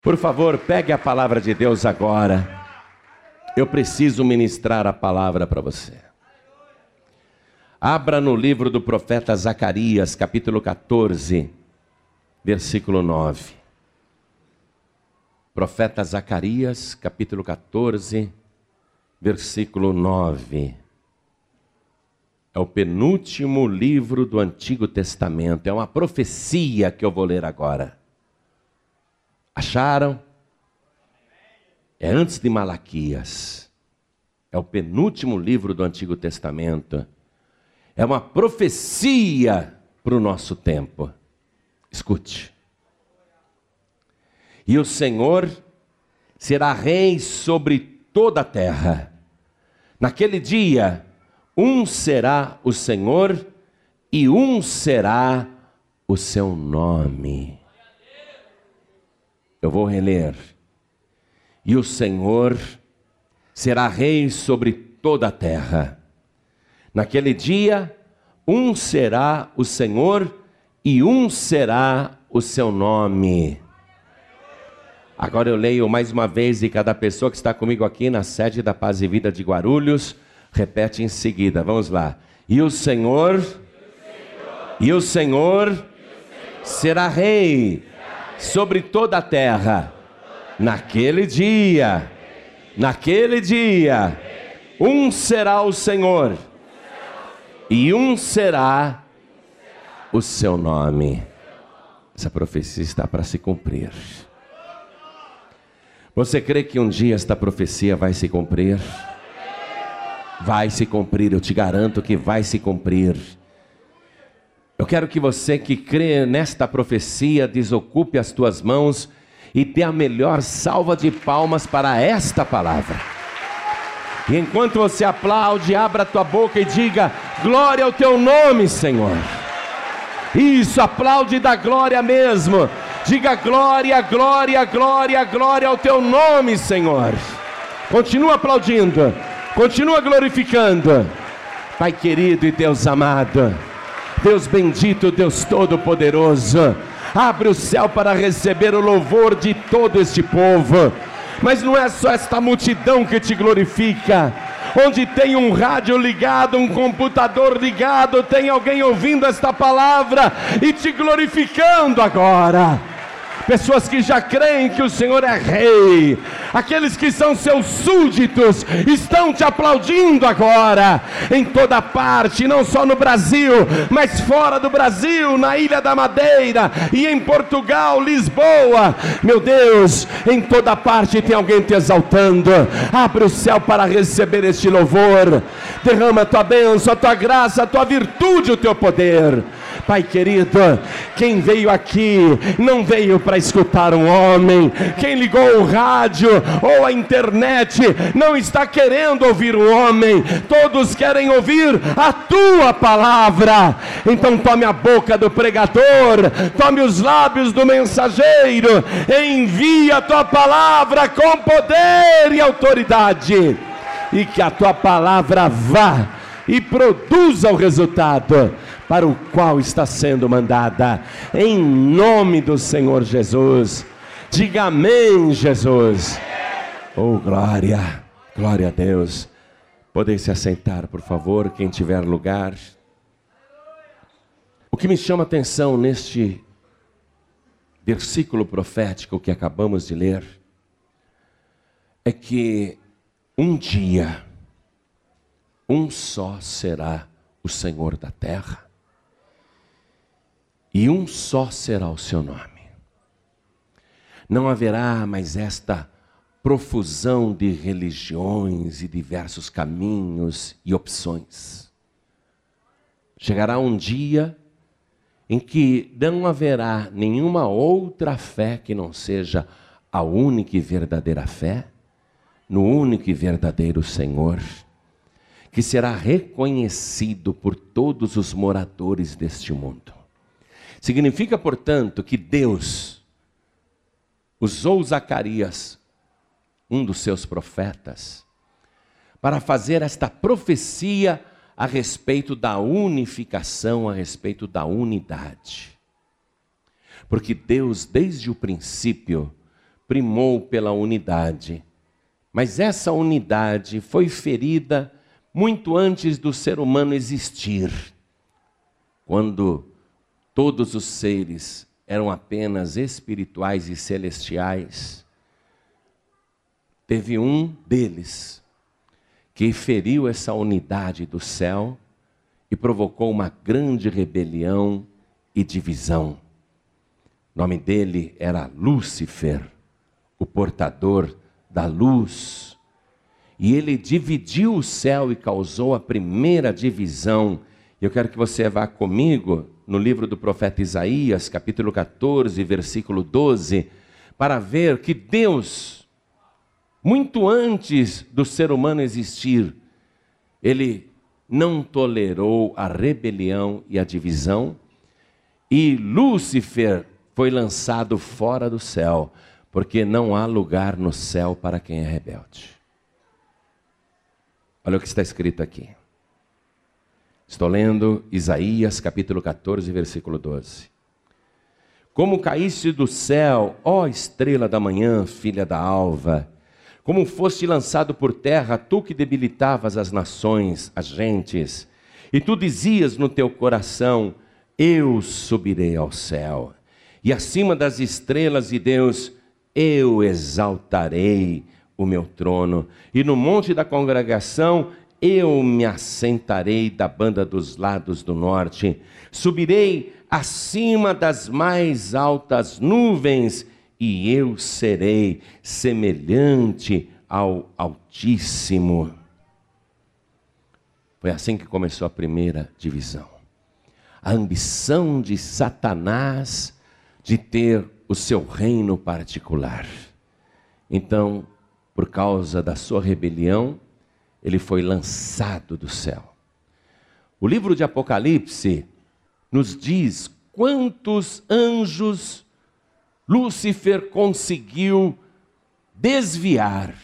Por favor, pegue a palavra de Deus agora. Eu preciso ministrar a palavra para você. Abra no livro do profeta Zacarias, capítulo 14, versículo 9. Profeta Zacarias, capítulo 14, versículo 9. É o penúltimo livro do Antigo Testamento, é uma profecia que eu vou ler agora. Acharam? É antes de Malaquias. É o penúltimo livro do Antigo Testamento. É uma profecia para o nosso tempo. Escute. E o Senhor será rei sobre toda a terra. Naquele dia, um será o Senhor e um será o seu nome. Eu vou reler. E o Senhor será rei sobre toda a terra. Naquele dia, um será o Senhor e um será o seu nome. Agora eu leio mais uma vez e cada pessoa que está comigo aqui na sede da Paz e Vida de Guarulhos, repete em seguida. Vamos lá. E o Senhor, e o Senhor será rei sobre toda a terra. Naquele dia, naquele dia, um será o Senhor, e um será o seu nome. Essa profecia está para se cumprir. Você crê que um dia esta profecia vai se cumprir? Vai se cumprir, eu te garanto que vai se cumprir. Eu quero que você que crê nesta profecia desocupe as tuas mãos e dê a melhor salva de palmas para esta palavra. E enquanto você aplaude, abra a tua boca e diga: Glória ao teu nome, Senhor. Isso, aplaude da glória mesmo. Diga glória, glória, glória, glória ao teu nome, Senhor. Continua aplaudindo, continua glorificando. Pai querido e Deus amado. Deus bendito, Deus todo-poderoso, abre o céu para receber o louvor de todo este povo. Mas não é só esta multidão que te glorifica, onde tem um rádio ligado, um computador ligado, tem alguém ouvindo esta palavra e te glorificando agora pessoas que já creem que o Senhor é Rei, aqueles que são seus súditos, estão te aplaudindo agora, em toda parte, não só no Brasil, mas fora do Brasil, na Ilha da Madeira e em Portugal, Lisboa. Meu Deus, em toda parte tem alguém te exaltando. Abre o céu para receber este louvor, derrama a tua bênção, a tua graça, a tua virtude, o teu poder. Pai querido, quem veio aqui não veio para escutar um homem, quem ligou o rádio ou a internet não está querendo ouvir um homem, todos querem ouvir a tua palavra. Então tome a boca do pregador, tome os lábios do mensageiro, envia a tua palavra com poder e autoridade, e que a tua palavra vá e produza o resultado para o qual está sendo mandada, em nome do Senhor Jesus. Diga amém, Jesus. Oh, glória, glória a Deus. Podem se assentar, por favor, quem tiver lugar. O que me chama atenção neste versículo profético que acabamos de ler é que um dia, um só será o Senhor da terra e um só será o seu nome. Não haverá mais esta profusão de religiões e diversos caminhos e opções. Chegará um dia em que não haverá nenhuma outra fé que não seja a única e verdadeira fé, no único e verdadeiro Senhor, que será reconhecido por todos os moradores deste mundo. Significa, portanto, que Deus usou Zacarias, um dos seus profetas, para fazer esta profecia a respeito da unificação, a respeito da unidade. Porque Deus, desde o princípio, primou pela unidade. Mas essa unidade foi ferida muito antes do ser humano existir, quando todos os seres eram apenas espirituais e celestiais. Teve um deles que feriu essa unidade do céu e provocou uma grande rebelião e divisão. O nome dele era Lúcifer, o portador da luz. E ele dividiu o céu e causou a primeira divisão. Eu quero que você vá comigo no livro do profeta Isaías, capítulo 14, versículo 12, para ver que Deus, muito antes do ser humano existir, ele não tolerou a rebelião e a divisão, e Lúcifer foi lançado fora do céu, porque não há lugar no céu para quem é rebelde. Olha o que está escrito aqui. Estou lendo Isaías capítulo 14, versículo 12. Como caíste do céu, ó estrela da manhã, filha da alva, como foste lançado por terra, tu que debilitavas as nações, as gentes, e tu dizias no teu coração: Eu subirei ao céu, e acima das estrelas de Deus eu exaltarei o meu trono, e no monte da congregação eu me assentarei da banda dos lados do norte, subirei acima das mais altas nuvens e eu serei semelhante ao Altíssimo. Foi assim que começou a primeira divisão. A ambição de Satanás de ter o seu reino particular. Então, por causa da sua rebelião, ele foi lançado do céu. O livro de Apocalipse nos diz quantos anjos Lúcifer conseguiu desviar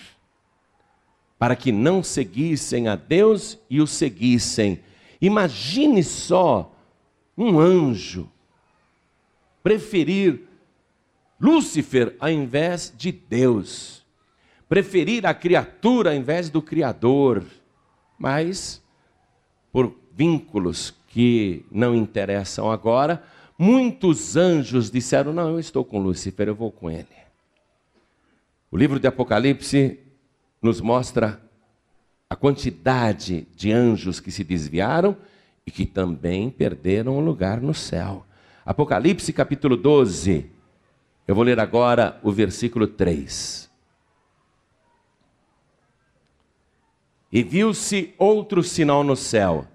para que não seguissem a Deus e o seguissem. Imagine só um anjo preferir Lúcifer ao invés de Deus, preferir a criatura ao invés do Criador, mas por vínculos que não interessam agora, Muitos anjos disseram: Não, eu estou com Lúcifer, eu vou com ele. O livro de Apocalipse nos mostra a quantidade de anjos que se desviaram e que também perderam o lugar no céu. Apocalipse capítulo 12. Eu vou ler agora o versículo 3. E viu-se outro sinal no céu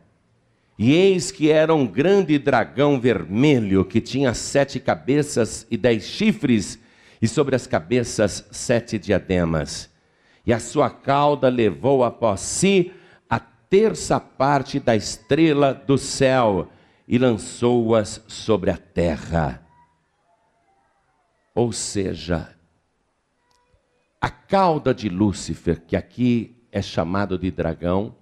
e eis que era um grande dragão vermelho que tinha sete cabeças e dez chifres, e sobre as cabeças sete diademas. E a sua cauda levou após si a terça parte da estrela do céu e lançou-as sobre a terra. Ou seja, a cauda de Lúcifer, que aqui é chamado de dragão,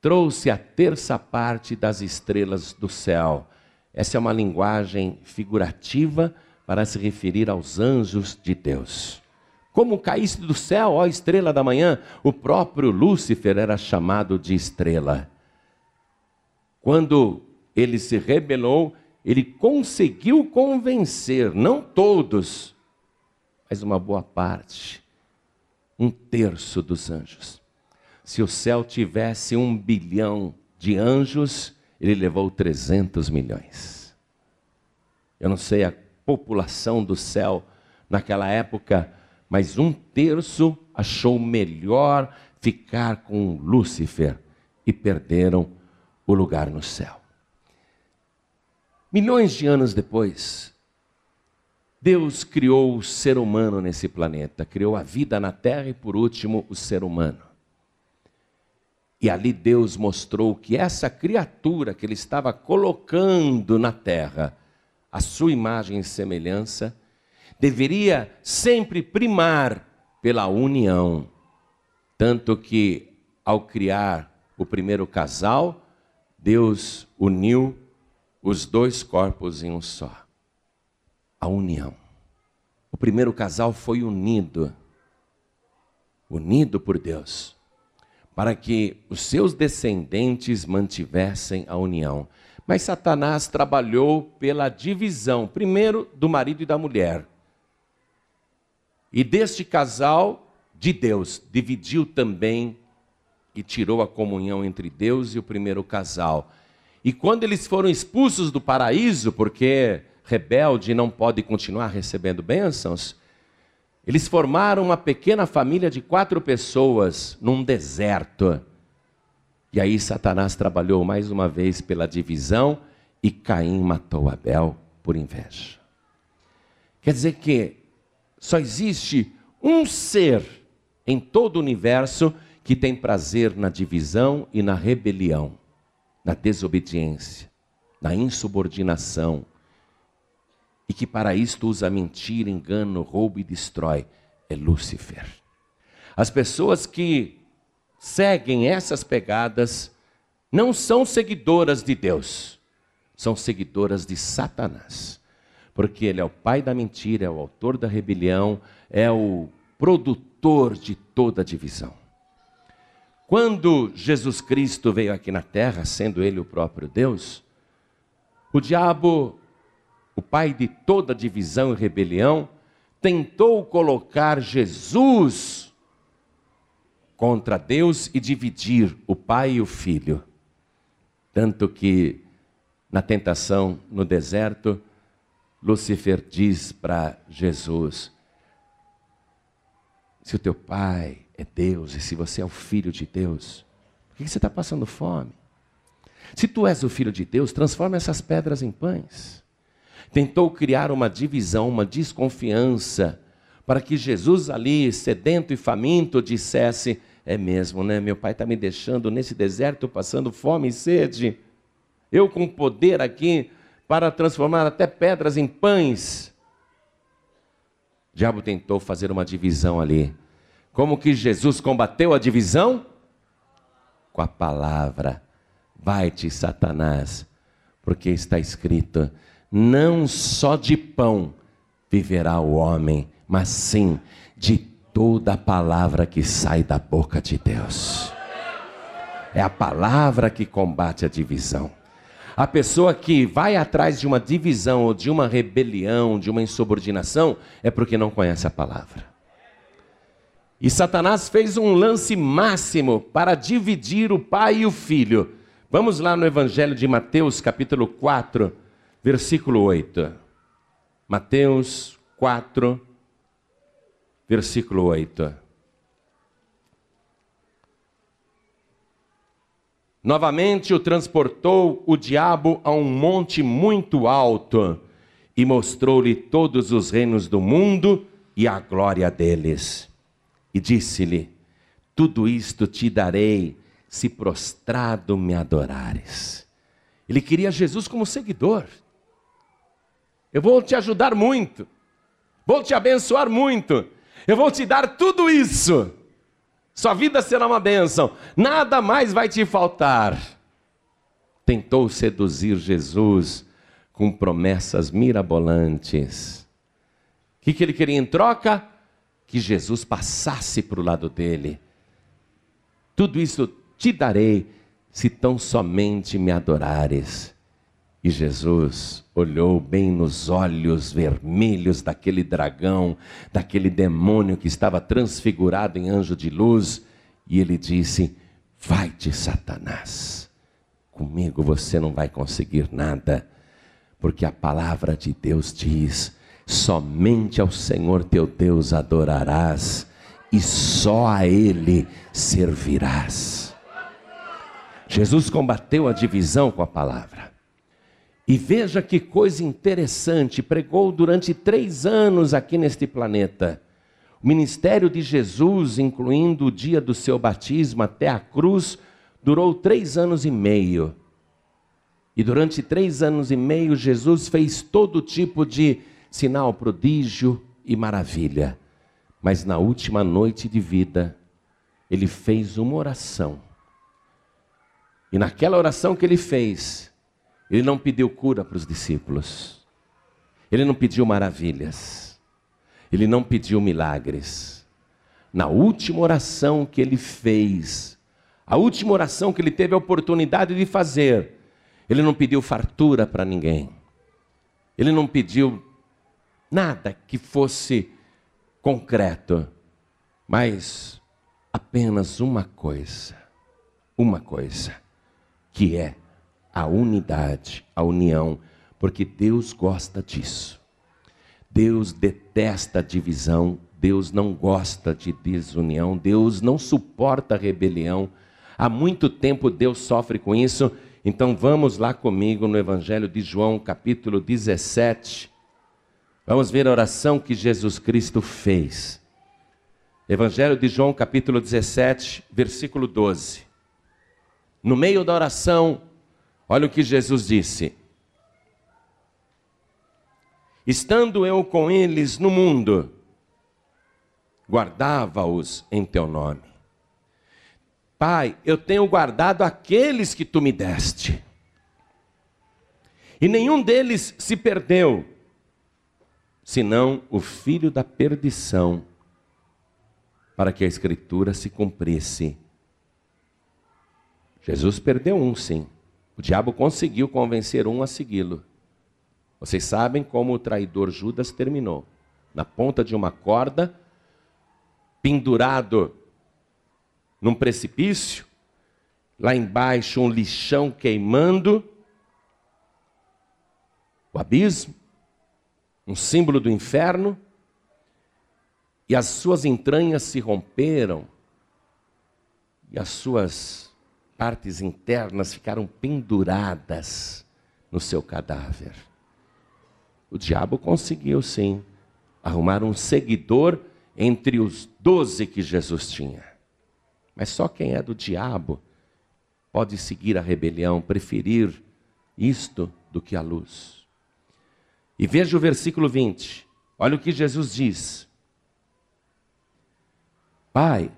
trouxe a terça parte das estrelas do céu. Essa é uma linguagem figurativa para se referir aos anjos de Deus. Como caísse do céu, ó estrela da manhã, o próprio Lúcifer era chamado de estrela. Quando ele se rebelou, ele conseguiu convencer, não todos, mas uma boa parte, um terço dos anjos, se o céu tivesse um bilhão de anjos, ele levou 300 milhões. Eu não sei a população do céu naquela época, mas um terço achou melhor ficar com Lúcifer e perderam o lugar no céu. Milhões de anos depois, Deus criou o ser humano nesse planeta, criou a vida na Terra e, por último, o ser humano. E ali Deus mostrou que essa criatura que ele estava colocando na terra, a sua imagem e semelhança, deveria sempre primar pela união. Tanto que, ao criar o primeiro casal, Deus uniu os dois corpos em um só. A união. O primeiro casal foi unido, unido por Deus, para que os seus descendentes mantivessem a união. Mas Satanás trabalhou pela divisão, primeiro do marido e da mulher. E deste casal de Deus, dividiu também e tirou a comunhão entre Deus e o primeiro casal. E quando eles foram expulsos do paraíso, porque rebelde não pode continuar recebendo bênçãos, eles formaram uma pequena família de quatro pessoas num deserto. E aí Satanás trabalhou mais uma vez pela divisão e Caim matou Abel por inveja. Quer dizer que só existe um ser em todo o universo que tem prazer na divisão e na rebelião, na desobediência, na insubordinação, e que para isto usa mentira, engano, roubo e destrói, é Lúcifer. As pessoas que seguem essas pegadas não são seguidoras de Deus, são seguidoras de Satanás. Porque ele é o pai da mentira, é o autor da rebelião, é o produtor de toda divisão. Quando Jesus Cristo veio aqui na terra, sendo ele o próprio Deus, o diabo o pai de toda divisão e rebelião, tentou colocar Jesus contra Deus e dividir o pai e o filho. Tanto que, na tentação no deserto, Lúcifer diz para Jesus: Se o teu pai é Deus e se você é o filho de Deus, por que você está passando fome? Se tu és o filho de Deus, transforma essas pedras em pães tentou criar uma divisão, uma desconfiança, para que Jesus ali, sedento e faminto, dissesse: É mesmo, né? Meu pai está me deixando nesse deserto, passando fome e sede. Eu com poder aqui para transformar até pedras em pães. O diabo tentou fazer uma divisão ali. Como que Jesus combateu a divisão? Com a palavra. Vai-te, Satanás, porque está escrito: não só de pão viverá o homem, mas sim de toda a palavra que sai da boca de Deus. É a palavra que combate a divisão. A pessoa que vai atrás de uma divisão ou de uma rebelião, de uma insubordinação, é porque não conhece a palavra. E Satanás fez um lance máximo para dividir o pai e o filho. Vamos lá no Evangelho de Mateus, capítulo 4, versículo 8. Mateus 4, versículo 8. Novamente o transportou o diabo a um monte muito alto e mostrou-lhe todos os reinos do mundo e a glória deles. E disse-lhe: Tudo isto te darei se prostrado me adorares. Ele queria Jesus como seguidor. Eu vou te ajudar muito. Vou te abençoar muito. Eu vou te dar tudo isso. Sua vida será uma bênção. Nada mais vai te faltar. Tentou seduzir Jesus com promessas mirabolantes. O que, ele queria em troca? Que Jesus passasse para o lado dele. Tudo isso te darei se tão somente me adorares. E Jesus olhou bem nos olhos vermelhos daquele dragão, daquele demônio que estava transfigurado em anjo de luz, e ele disse: Vai-te, Satanás, comigo você não vai conseguir nada, porque a palavra de Deus diz: somente ao Senhor teu Deus adorarás, e só a Ele servirás. Jesus combateu a divisão com a palavra. E veja que coisa interessante, pregou durante três anos aqui neste planeta. O ministério de Jesus, incluindo o dia do seu batismo até a cruz, durou três anos e meio. E durante três anos e meio, Jesus fez todo tipo de sinal, prodígio e maravilha. Mas na última noite de vida, ele fez uma oração. E naquela oração que ele fez, ele não pediu cura para os discípulos. Ele não pediu maravilhas. Ele não pediu milagres. Na última oração que ele fez, a última oração que ele teve a oportunidade de fazer, ele não pediu fartura para ninguém. Ele não pediu nada que fosse concreto, mas apenas uma coisa, uma coisa, que é a unidade, a união, porque Deus gosta disso. Deus detesta a divisão, Deus não gosta de desunião, Deus não suporta a rebelião. Há muito tempo Deus sofre com isso. Então vamos lá comigo no Evangelho de João, capítulo 17. Vamos ver a oração que Jesus Cristo fez. Evangelho de João, capítulo 17, versículo 12. No meio da oração, olha o que Jesus disse: Estando eu com eles no mundo, guardava-os em teu nome. Pai, eu tenho guardado aqueles que tu me deste. E nenhum deles se perdeu, senão o filho da perdição, para que a escritura se cumprisse. Jesus perdeu um, sim. O diabo conseguiu convencer um a segui-lo. Vocês sabem como o traidor Judas terminou: na ponta de uma corda, pendurado num precipício, lá embaixo um lixão queimando, o abismo, um símbolo do inferno, e as suas entranhas se romperam, e as suas partes internas ficaram penduradas no seu cadáver. O diabo conseguiu sim arrumar um seguidor entre os doze que Jesus tinha. Mas só quem é do diabo pode seguir a rebelião, preferir isto do que a luz. E veja o versículo 20. Olha o que Jesus diz. Pai,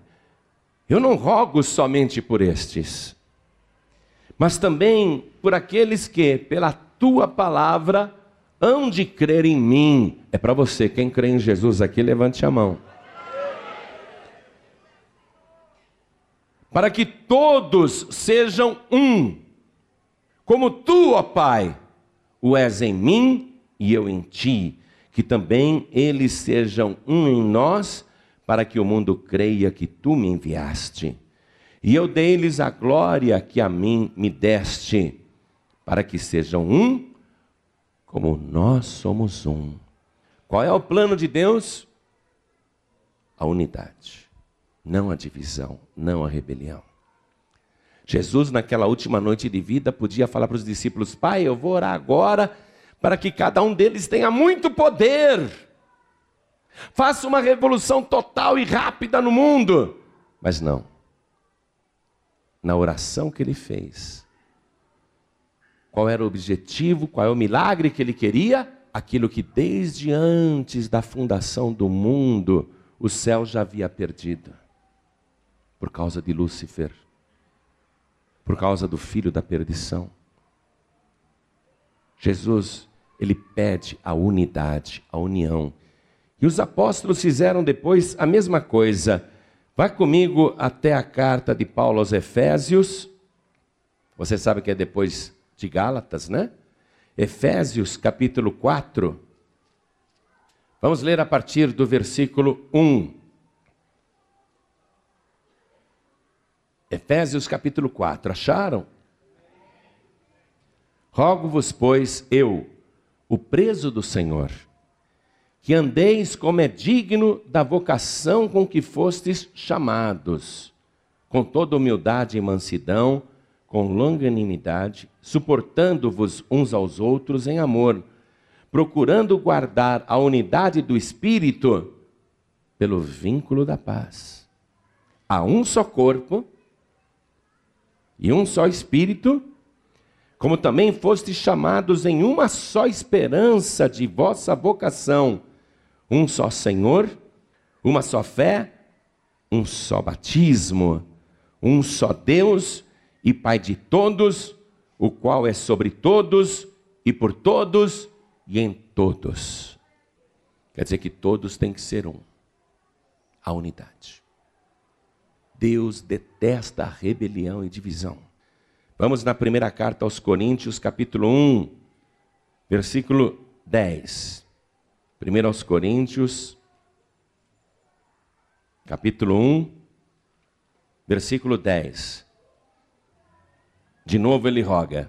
eu não rogo somente por estes, mas também por aqueles que, pela tua palavra, hão de crer em mim. É para você, quem crê em Jesus aqui, levante a mão. para que todos sejam um, como tu, ó Pai, o és em mim e eu em ti, que também eles sejam um em nós, para que o mundo creia que tu me enviaste. E eu dei-lhes a glória que a mim me deste, para que sejam um, como nós somos um. Qual é o plano de Deus? A unidade não a divisão, não a rebelião. Jesus, naquela última noite de vida, podia falar para os discípulos: Pai, eu vou orar agora para que cada um deles tenha muito poder. Faça uma revolução total e rápida no mundo. Mas não. Na oração que ele fez, qual era o objetivo, qual é o milagre que ele queria? Aquilo que desde antes da fundação do mundo o céu já havia perdido por causa de Lúcifer, por causa do filho da perdição. Jesus, ele pede a unidade, a união. E os apóstolos fizeram depois a mesma coisa. Vai comigo até a carta de Paulo aos Efésios. Você sabe que é depois de Gálatas, né? Efésios capítulo 4. Vamos ler a partir do versículo 1. Efésios capítulo 4, acharam? Rogo-vos, pois, eu, o preso do Senhor, que andeis como é digno da vocação com que fostes chamados, com toda humildade e mansidão, com longanimidade, suportando-vos uns aos outros em amor, procurando guardar a unidade do Espírito pelo vínculo da paz. Há um só corpo e um só Espírito, como também fostes chamados em uma só esperança de vossa vocação, um só Senhor, uma só fé, um só batismo, um só Deus e Pai de todos, o qual é sobre todos e por todos e em todos. Quer dizer que todos têm que ser um. A unidade. Deus detesta a rebelião e divisão. Vamos na primeira carta aos Coríntios, capítulo 1, versículo 10. Primeiro aos Coríntios, capítulo 1, versículo 10. De novo ele roga.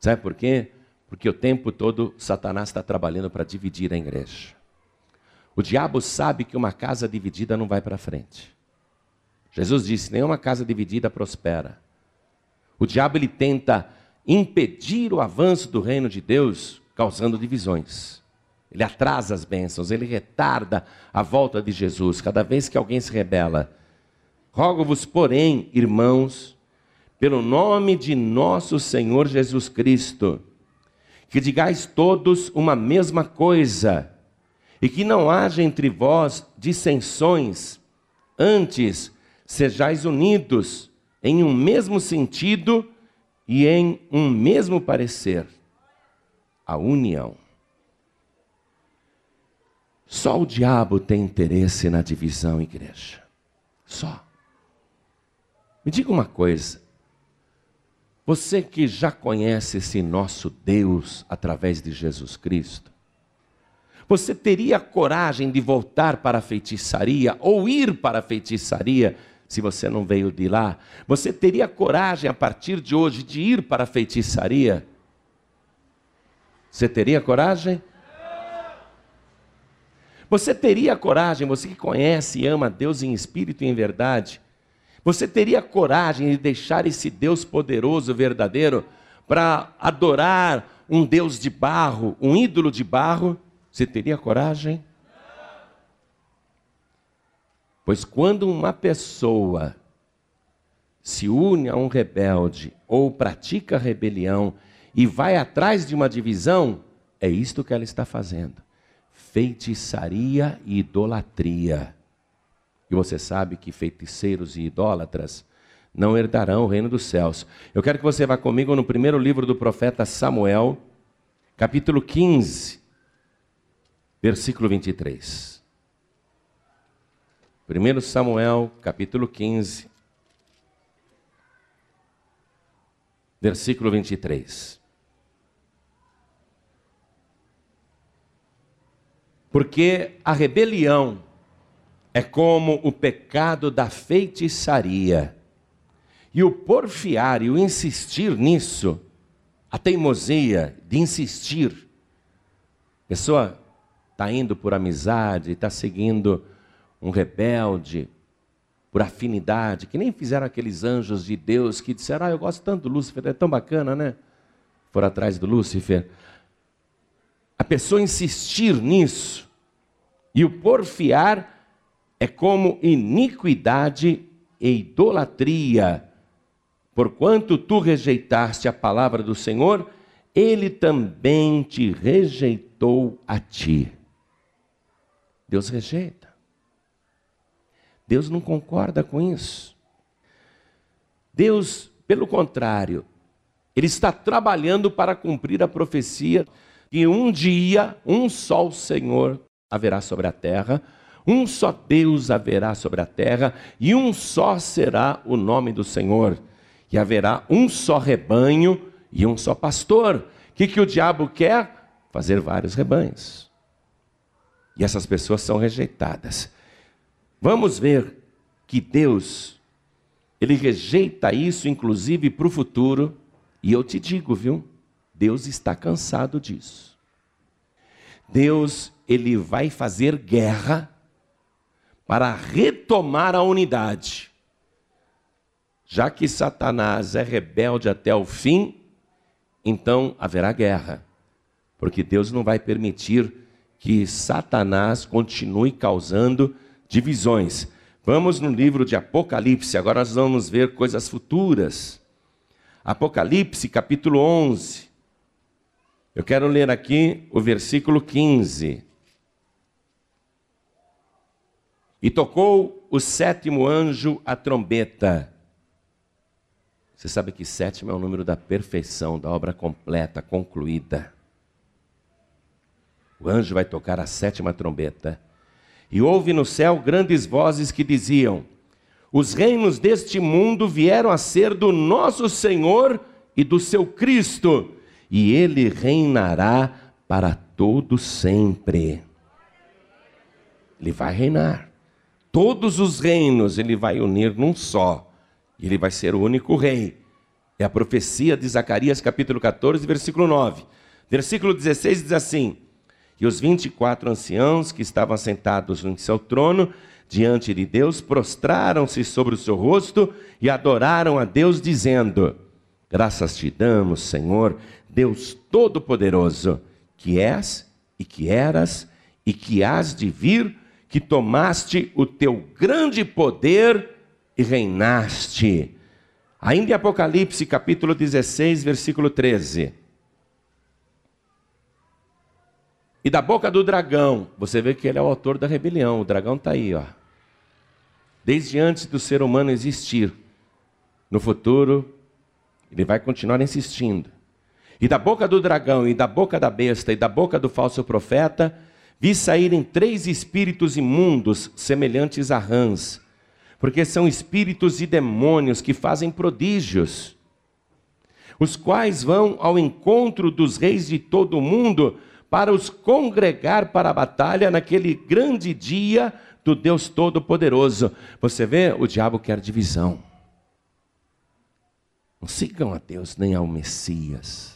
Sabe por quê? Porque o tempo todo Satanás está trabalhando para dividir a igreja. O diabo sabe que uma casa dividida não vai para frente. Jesus disse: nenhuma casa dividida prospera. O diabo ele tenta impedir o avanço do reino de Deus, causando divisões. Ele atrasa as bênçãos, ele retarda a volta de Jesus cada vez que alguém se rebela. Rogo-vos, porém, irmãos, pelo nome de nosso Senhor Jesus Cristo, que digais todos uma mesma coisa e que não haja entre vós dissensões, antes sejais unidos em um mesmo sentido e em um mesmo parecer. A união. Só o diabo tem interesse na divisão, igreja. Só. Me diga uma coisa. Você que já conhece esse nosso Deus através de Jesus Cristo, você teria coragem de voltar para a feitiçaria ou ir para a feitiçaria se você não veio de lá? Você teria coragem a partir de hoje de ir para a feitiçaria? Você teria coragem? Você teria coragem, você que conhece e ama Deus em espírito e em verdade, você teria coragem de deixar esse Deus poderoso, verdadeiro, para adorar um Deus de barro, um ídolo de barro? Você teria coragem? Pois quando uma pessoa se une a um rebelde ou pratica rebelião e vai atrás de uma divisão, é isto que ela está fazendo: feitiçaria e idolatria. E você sabe que feiticeiros e idólatras não herdarão o reino dos céus. Eu quero que você vá comigo no primeiro livro do profeta Samuel, capítulo 15 versículo 23. 1 Samuel, capítulo 15, versículo 23. Porque a rebelião é como o pecado da feitiçaria, e o porfiar e o insistir nisso, a teimosia de insistir, pessoa está indo por amizade, está seguindo um rebelde, por afinidade, que nem fizeram aqueles anjos de Deus que disseram: Ah, eu gosto tanto do Lúcifer, é tão bacana, né? Foram atrás do Lúcifer. A pessoa insistir nisso e o porfiar é como iniquidade e idolatria. Porquanto tu rejeitaste a palavra do Senhor, ele também te rejeitou a ti. Deus rejeita. Deus não concorda com isso. Deus, pelo contrário, Ele está trabalhando para cumprir a profecia que um dia um só Senhor haverá sobre a terra, um só Deus haverá sobre a terra, e um só será o nome do Senhor. E haverá um só rebanho e um só pastor. O que, que o diabo quer? Fazer vários rebanhos. E essas pessoas são rejeitadas. Vamos ver que Deus, Ele rejeita isso, inclusive para o futuro. E eu te digo, viu? Deus está cansado disso. Deus, Ele vai fazer guerra para retomar a unidade. Já que Satanás é rebelde até o fim, então haverá guerra. Porque Deus não vai permitir que Satanás continue causando divisões. Vamos no livro de Apocalipse, agora nós vamos ver coisas futuras. Apocalipse, capítulo 11. Eu quero ler aqui o versículo 15. E tocou o sétimo anjo a trombeta. Você sabe que sétimo é o número da perfeição, da obra completa, concluída. o anjo vai tocar a sétima trombeta. E houve no céu grandes vozes que diziam: Os reinos deste mundo vieram a ser do nosso Senhor e do seu Cristo, e ele reinará para todo sempre. Ele vai reinar. Todos os reinos ele vai unir num só. Ele vai ser o único rei. É a profecia de Zacarias, capítulo 14, versículo 9. Versículo 16 diz assim: E os 24 anciãos que estavam sentados em seu trono, diante de Deus, prostraram-se sobre o seu rosto e adoraram a Deus, dizendo: Graças te damos, Senhor, Deus Todo-Poderoso, que és e que eras e que hás de vir, que tomaste o teu grande poder e reinaste. Ainda em Apocalipse, capítulo 16, versículo 13. E da boca do dragão, você vê que ele é o autor da rebelião, o dragão está aí, ó. Desde antes do ser humano existir, no futuro, ele vai continuar insistindo. E da boca do dragão, e da boca da besta, e da boca do falso profeta, vi saírem três espíritos imundos, semelhantes a rãs, porque são espíritos e demônios que fazem prodígios, os quais vão ao encontro dos reis de todo o mundo para os congregar para a batalha naquele grande dia do Deus Todo-Poderoso. Você vê, o diabo quer divisão. Não sigam a Deus nem ao Messias.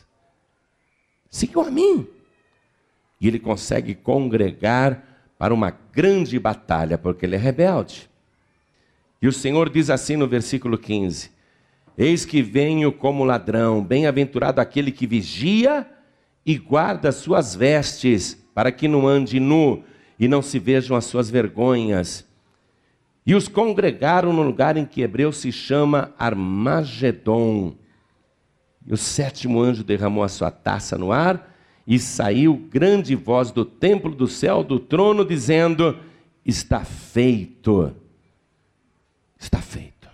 Sigam a mim. E ele consegue congregar para uma grande batalha, porque ele é rebelde. E o Senhor diz assim no versículo 15: Eis que venho como ladrão, bem-aventurado aquele que vigia e guarda suas vestes, para que não ande nu e não se vejam as suas vergonhas. E os congregaram no lugar em que hebreu se chama Armagedon. E o sétimo anjo derramou a sua taça no ar, e saiu grande voz do templo do céu, do trono, dizendo: Está feito. Está feito.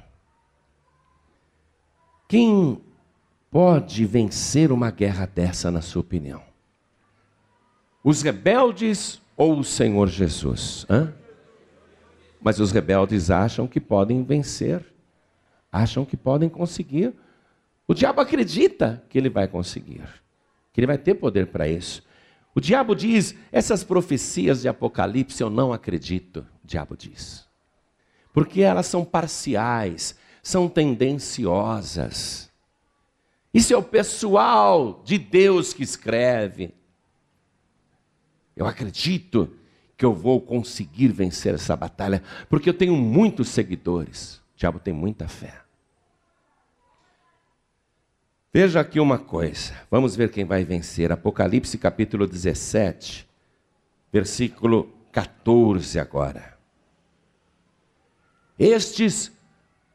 Quem pode vencer uma guerra dessa, na sua opinião? Os rebeldes ou o Senhor Jesus? Hã? Mas os rebeldes acham que podem vencer, acham que podem conseguir. O diabo acredita que ele vai conseguir, que ele vai ter poder para isso. O diabo diz: essas profecias de Apocalipse eu não acredito. O diabo diz. Porque elas são parciais, são tendenciosas. Isso é o pessoal de Deus que escreve. Eu acredito que eu vou conseguir vencer essa batalha, porque eu tenho muitos seguidores. O diabo tem muita fé. Veja aqui uma coisa, vamos ver quem vai vencer. Apocalipse capítulo 17, versículo 14 agora. Estes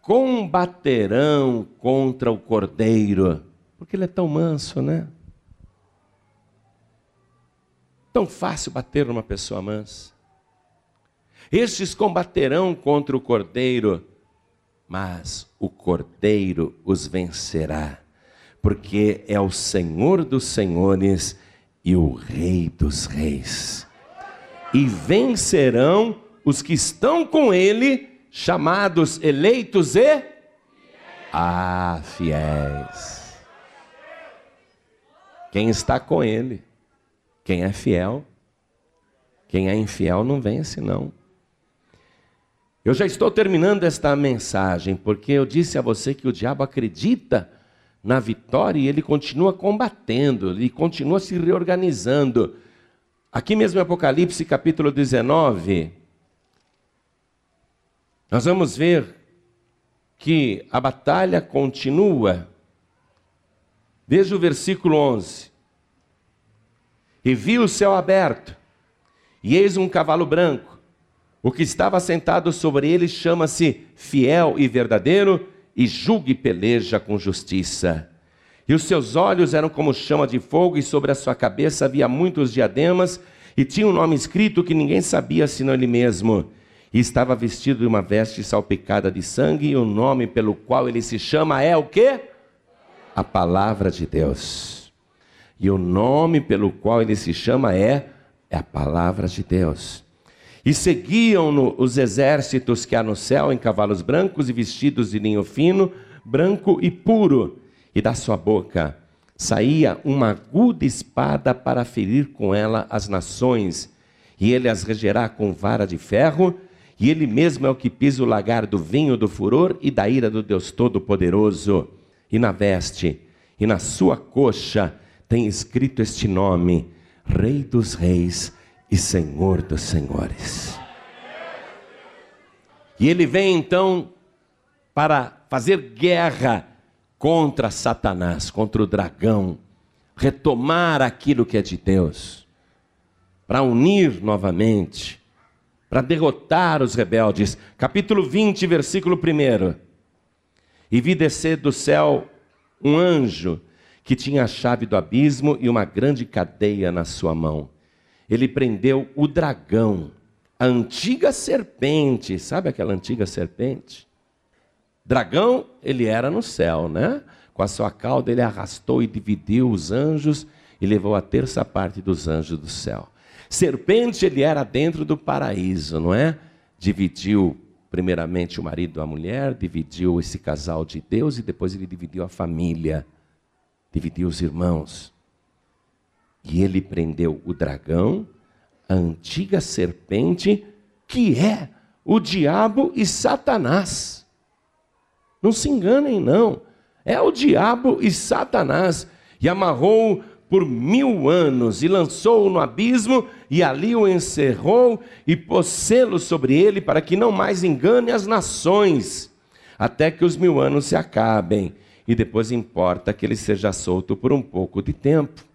combaterão contra o cordeiro porque ele é tão manso, né? Tão fácil bater numa pessoa mansa. Estes combaterão contra o cordeiro, mas o cordeiro os vencerá, porque é o Senhor dos senhores e o Rei dos reis. E vencerão os que estão com ele, chamados eleitos e ah, fiéis. Quem está com ele, quem é fiel, quem é infiel não vence, não. Eu já estou terminando esta mensagem, porque eu disse a você que o diabo acredita na vitória e ele continua combatendo, ele continua se reorganizando. Aqui mesmo em Apocalipse capítulo 19, nós vamos ver que a batalha continua Veja o versículo 11. E vi o céu aberto, e eis um cavalo branco. O que estava sentado sobre ele chama-se Fiel e Verdadeiro, e julga e peleja com justiça. E os seus olhos eram como chama de fogo, e sobre a sua cabeça havia muitos diademas, e tinha um nome escrito que ninguém sabia senão ele mesmo. E estava vestido de uma veste salpicada de sangue, e o nome pelo qual ele se chama é o quê? a palavra de Deus. E o nome pelo qual ele se chama é É a palavra de Deus. E seguiam-no os exércitos que há no céu em cavalos brancos e vestidos de linho fino, branco e puro, e da sua boca saía uma aguda espada para ferir com ela as nações, e ele as regerá com vara de ferro, e ele mesmo é o que pisa o lagar do vinho do furor e da ira do Deus Todo-Poderoso. E na veste, e na sua coxa, tem escrito este nome: Rei dos Reis e Senhor dos Senhores. E ele vem então para fazer guerra contra Satanás, contra o dragão, retomar aquilo que é de Deus, para unir novamente, para derrotar os rebeldes. Capítulo 20, versículo 1. E vi descer do céu um anjo que tinha a chave do abismo e uma grande cadeia na sua mão. Ele prendeu o dragão, a antiga serpente, sabe aquela antiga serpente? Dragão, ele era no céu, né? Com a sua cauda, ele arrastou e dividiu os anjos e levou a terça parte dos anjos do céu. Serpente, ele era dentro do paraíso, não é? Dividiu primeiramente o marido e a mulher, dividiu esse casal de Deus e depois ele dividiu a família, dividiu os irmãos. E ele prendeu o dragão, a antiga serpente, que é o diabo e Satanás. Não se enganem, não. É o diabo e Satanás. E amarrou por mil anos e lançou-o no abismo e ali o encerrou e pôs selo sobre ele para que não mais engane as nações, até que os mil anos se acabem. E depois importa que ele seja solto por um pouco de tempo.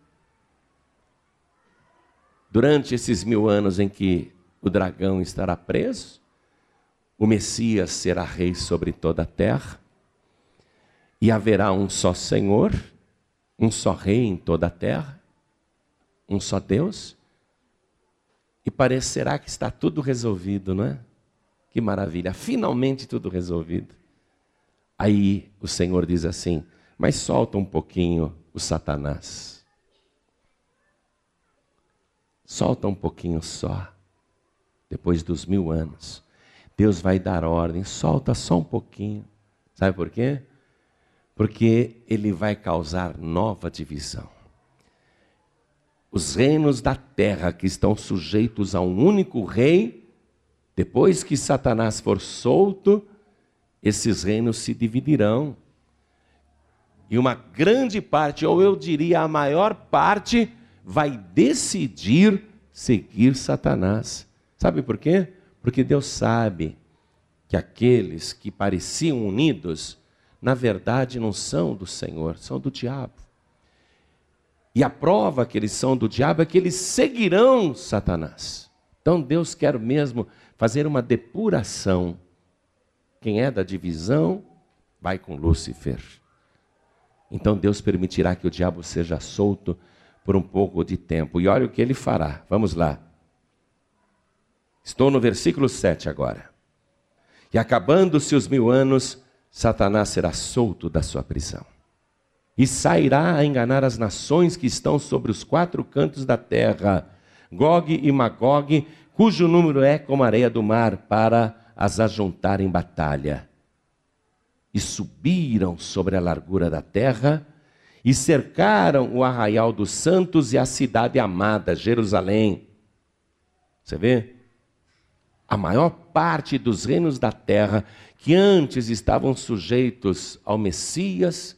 Durante esses mil anos em que o dragão estará preso, o Messias será rei sobre toda a terra, e haverá um só Senhor, um só Rei em toda a terra, um só Deus, e parecerá que está tudo resolvido, não é? Que maravilha, finalmente tudo resolvido. Aí o Senhor diz assim: Mas solta um pouquinho o Satanás. Solta um pouquinho só. Depois dos mil anos, Deus vai dar ordem, solta só um pouquinho. Sabe por quê? Porque ele vai causar nova divisão. Os reinos da terra que estão sujeitos a um único rei, depois que Satanás for solto, esses reinos se dividirão. E uma grande parte, ou eu diria a maior parte, vai decidir seguir Satanás. Sabe por quê? Porque Deus sabe que aqueles que pareciam unidos, na verdade não são do Senhor, são do diabo. E a prova que eles são do diabo é que eles seguirão Satanás. Então Deus quer mesmo fazer uma depuração. Quem é da divisão vai com Lúcifer. Então Deus permitirá que o diabo seja solto por um pouco de tempo. E olha o que ele fará. Vamos lá. Estou no versículo 7 agora. E acabando-se os mil anos, Satanás será solto da sua prisão. E sairá a enganar as nações que estão sobre os quatro cantos da terra, Gog e Magog, cujo número é como a areia do mar, para as ajuntar em batalha. E subiram sobre a largura da terra, e cercaram o arraial dos santos e a cidade amada, Jerusalém. Você vê? A maior parte dos reinos da terra que antes estavam sujeitos ao Messias,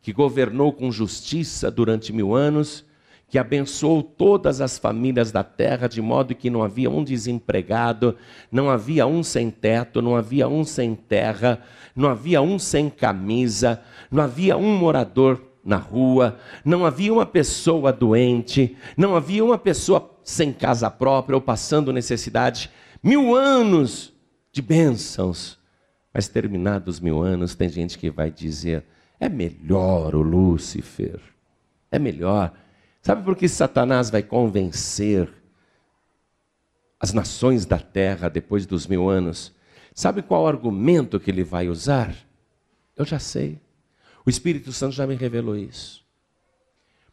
que governou com justiça durante mil anos, que abençoou todas as famílias da terra, de modo que não havia um desempregado, não havia um sem teto, não havia um sem terra, não havia um sem camisa, não havia um morador na rua, não havia uma pessoa doente, não havia uma pessoa sem casa própria ou passando necessidade. Mil anos de bênçãos. Mas terminados mil anos, tem gente que vai dizer: é melhor o Lúcifer, é melhor. Sabe por que Satanás vai convencer as nações da terra depois dos mil anos? Sabe qual argumento que ele vai usar? Eu já sei. O Espírito Santo já me revelou isso.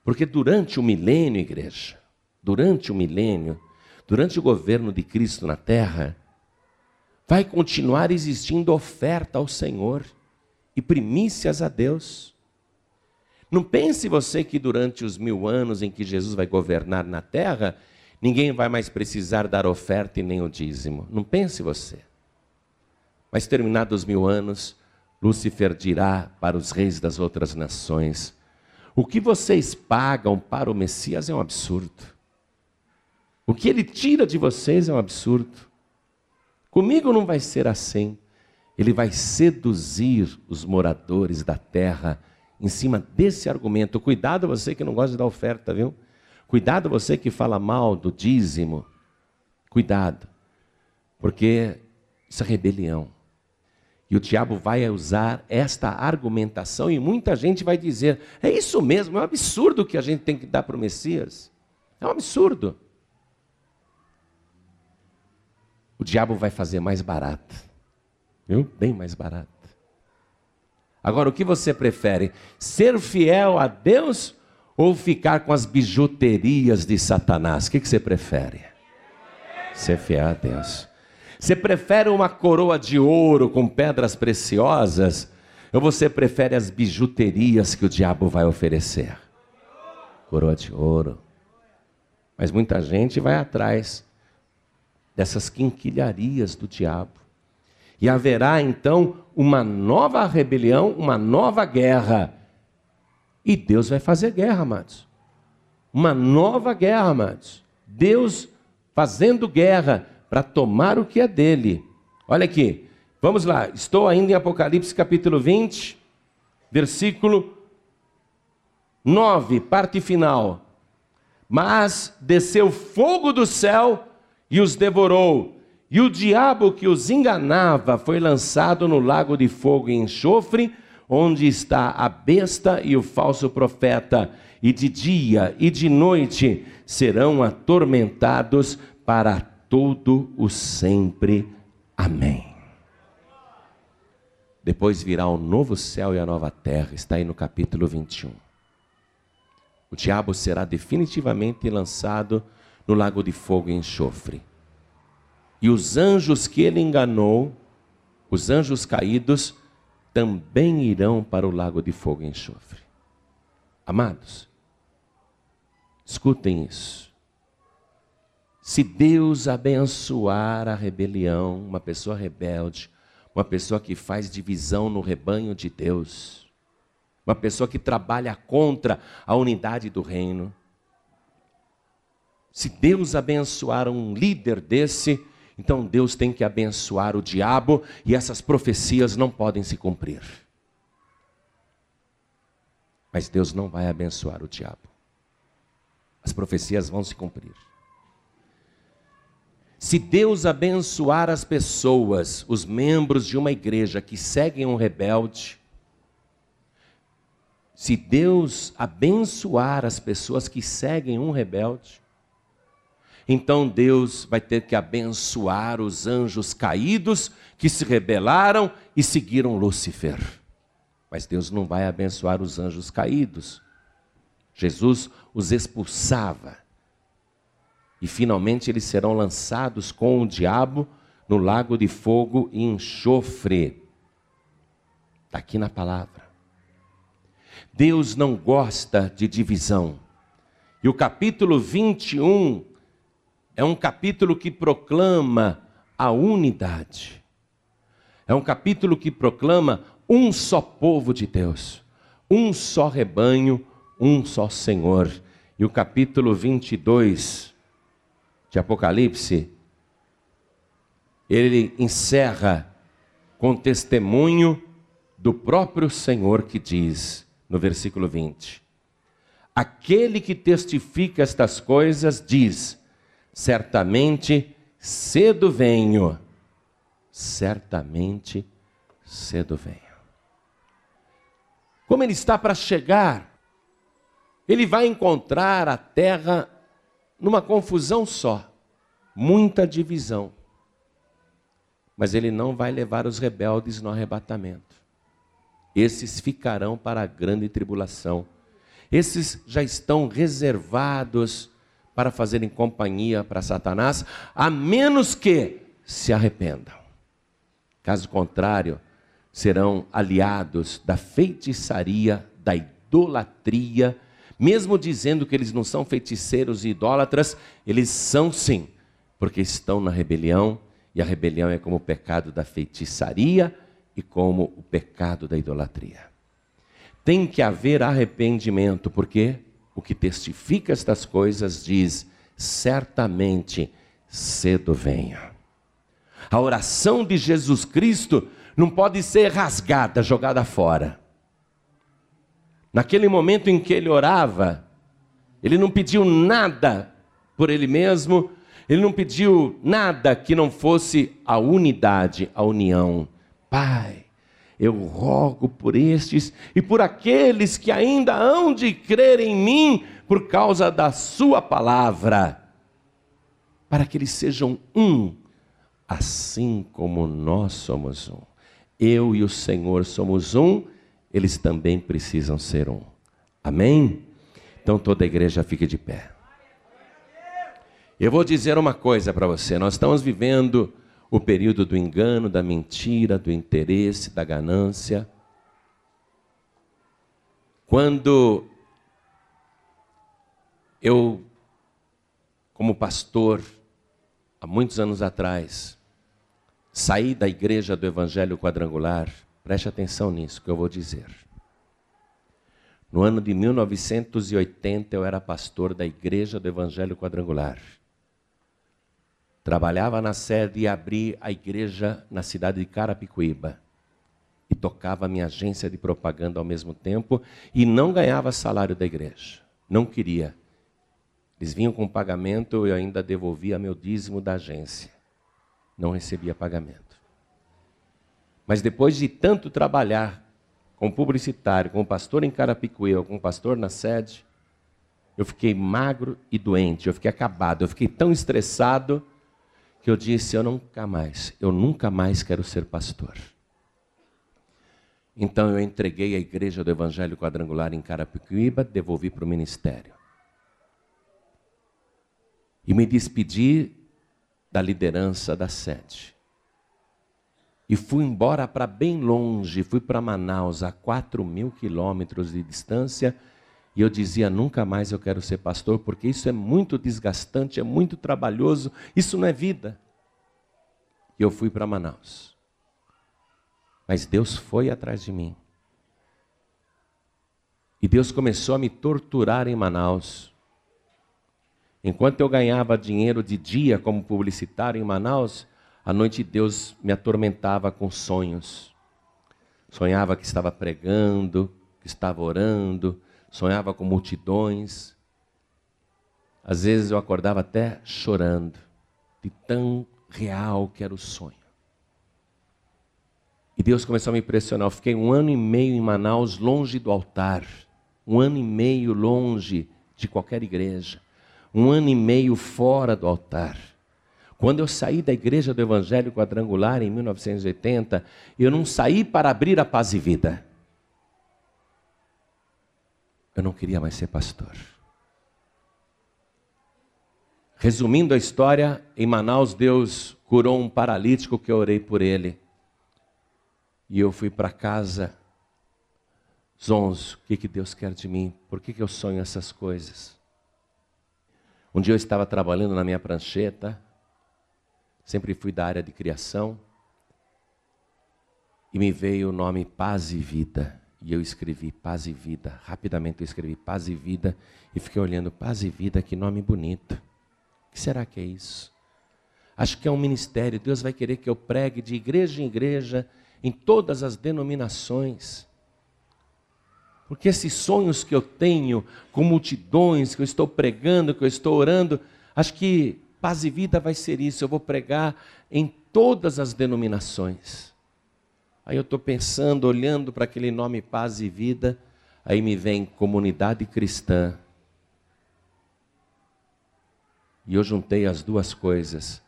Porque durante o milênio, igreja, durante o milênio, durante o governo de Cristo na terra, vai continuar existindo oferta ao Senhor e primícias a Deus. Não pense você que durante os mil anos em que Jesus vai governar na terra, ninguém vai mais precisar dar oferta e nem o dízimo. Não pense você. Mas terminados os mil anos, Lúcifer dirá para os reis das outras nações: O que vocês pagam para o Messias é um absurdo. O que ele tira de vocês é um absurdo. Comigo não vai ser assim. Ele vai seduzir os moradores da terra em cima desse argumento. Cuidado você que não gosta de dar oferta, viu? Cuidado você que fala mal do dízimo. Cuidado. Porque isso é rebelião. E o diabo vai usar esta argumentação e muita gente vai dizer: é isso mesmo, é um absurdo que a gente tem que dar para o Messias. É um absurdo. O diabo vai fazer mais barato, viu? Bem mais barato. Agora, o que você prefere? Ser fiel a Deus ou ficar com as bijuterias de Satanás? O que você prefere? Ser fiel a Deus. Você prefere uma coroa de ouro com pedras preciosas? Ou você prefere as bijuterias que o diabo vai oferecer? Coroa de ouro. Mas muita gente vai atrás dessas quinquilharias do diabo. E haverá então uma nova rebelião, uma nova guerra. E Deus vai fazer guerra, amados. Uma nova guerra, amados. Deus fazendo guerra para tomar o que é dele. Olha aqui, vamos lá, estou ainda em Apocalipse capítulo 20, versículo 9, parte final. Mas desceu fogo do céu e os devorou, e o diabo que os enganava foi lançado no lago de fogo e enxofre, onde está a besta e o falso profeta, e de dia e de noite serão atormentados para todo o sempre. Amém. Depois virá o novo céu e a nova terra, está aí no capítulo 21. O diabo será definitivamente lançado no lago de fogo e enxofre. E os anjos que ele enganou, os anjos caídos, também irão para o lago de fogo e enxofre. Amados, escutem isso. Se Deus abençoar a rebelião, uma pessoa rebelde, uma pessoa que faz divisão no rebanho de Deus, uma pessoa que trabalha contra a unidade do reino, se Deus abençoar um líder desse, então Deus tem que abençoar o diabo e essas profecias não podem se cumprir. Mas Deus não vai abençoar o diabo. As profecias vão se cumprir. Se Deus abençoar as pessoas, os membros de uma igreja que seguem um rebelde, se Deus abençoar as pessoas que seguem um rebelde, então Deus vai ter que abençoar os anjos caídos que se rebelaram e seguiram Lúcifer. Mas Deus não vai abençoar os anjos caídos. Jesus os expulsava e finalmente eles serão lançados com o diabo no lago de fogo e enxofre. Está aqui na palavra. Deus não gosta de divisão. E o capítulo 21 é um capítulo que proclama a unidade. É um capítulo que proclama um só povo de Deus, um só rebanho, um só Senhor. E o capítulo 22 de Apocalipse, ele encerra com testemunho do próprio Senhor que diz, no versículo 20: Aquele que testifica estas coisas diz: Certamente cedo venho, certamente cedo venho. Como ele está para chegar, ele vai encontrar a terra numa confusão só, muita divisão. Mas ele não vai levar os rebeldes no arrebatamento. Esses ficarão para a grande tribulação. Esses já estão reservados para fazerem companhia para Satanás, a menos que se arrependam. Caso contrário, serão aliados da feitiçaria, da idolatria, mesmo dizendo que eles não são feiticeiros e idólatras, eles são sim, porque estão na rebelião, e a rebelião é como o pecado da feitiçaria e como o pecado da idolatria. Tem que haver arrependimento, porque o que testifica estas coisas diz: certamente cedo venha. A oração de Jesus Cristo não pode ser rasgada, jogada fora. Naquele momento em que ele orava, ele não pediu nada por ele mesmo, ele não pediu nada que não fosse a unidade, a união. Pai, eu rogo por estes e por aqueles que ainda hão de crer em mim por causa da Sua palavra, para que eles sejam um, assim como nós somos um. Eu e o Senhor somos um, eles também precisam ser um. Amém? Então toda a igreja fique de pé. Eu vou dizer uma coisa para você: nós estamos vivendo o período do engano, da mentira, do interesse, da ganância. Quando eu, como pastor, há muitos anos atrás, saí da igreja do Evangelho Quadrangular, preste atenção nisso que eu vou dizer. No ano de 1980, eu era pastor da igreja do Evangelho Quadrangular. Trabalhava na sede e abri a igreja na cidade de Carapicuíba. E tocava a minha agência de propaganda ao mesmo tempo e não ganhava salário da igreja. Não queria. Eles vinham com pagamento, eu ainda devolvia meu dízimo da agência. Não recebia pagamento. Mas depois de tanto trabalhar como publicitário, como pastor em Carapicuíba, como pastor na sede, eu fiquei magro e doente, eu fiquei acabado, eu fiquei tão estressado que eu disse: eu nunca mais, eu nunca mais quero ser pastor. Então eu entreguei a igreja do Evangelho Quadrangular em Carapicuíba, devolvi para o ministério. E me despedi da liderança da sede. E fui embora para bem longe, fui para Manaus, a 4 mil quilômetros de distância, e eu dizia: nunca mais eu quero ser pastor, porque isso é muito desgastante, é muito trabalhoso, isso não é vida. E eu fui para Manaus. Mas Deus foi atrás de mim. E Deus começou a me torturar em Manaus. Enquanto eu ganhava dinheiro de dia como publicitário em Manaus, à noite Deus me atormentava com sonhos. Sonhava que estava pregando, que estava orando, sonhava com multidões. Às vezes eu acordava até chorando, de tão real que era o sonho. E Deus começou a me impressionar. Eu fiquei um ano e meio em Manaus, longe do altar, um ano e meio longe de qualquer igreja, um ano e meio fora do altar. Quando eu saí da igreja do Evangelho Quadrangular em 1980, eu não saí para abrir a paz e vida eu não queria mais ser pastor. Resumindo a história, em Manaus Deus curou um paralítico que eu orei por ele. E eu fui para casa zonzo, o que, que Deus quer de mim? Por que, que eu sonho essas coisas? Um dia eu estava trabalhando na minha prancheta, sempre fui da área de criação, e me veio o nome Paz e Vida. E eu escrevi paz e vida. Rapidamente eu escrevi paz e vida e fiquei olhando paz e vida, que nome bonito. O que será que é isso? Acho que é um ministério. Deus vai querer que eu pregue de igreja em igreja, em todas as denominações. Porque esses sonhos que eu tenho com multidões, que eu estou pregando, que eu estou orando, acho que paz e vida vai ser isso. Eu vou pregar em todas as denominações. Aí eu estou pensando, olhando para aquele nome Paz e Vida, aí me vem comunidade cristã. E eu juntei as duas coisas.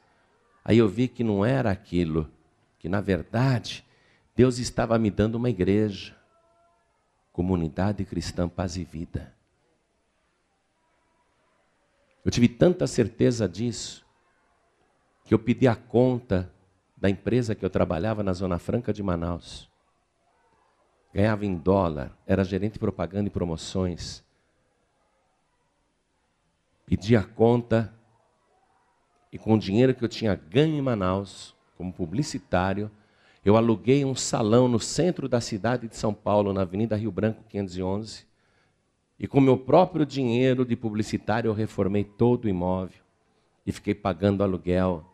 Aí eu vi que não era aquilo, que na verdade Deus estava me dando uma igreja, comunidade cristã Paz e Vida. Eu tive tanta certeza disso que eu pedi a conta da empresa que eu trabalhava na Zona Franca de Manaus. Ganhava em dólar, era gerente de propaganda e promoções. Pedi a conta e com o dinheiro que eu tinha ganho em Manaus, como publicitário, eu aluguei um salão no centro da cidade de São Paulo, na Avenida Rio Branco 511. E com meu próprio dinheiro de publicitário, eu reformei todo o imóvel e fiquei pagando aluguel.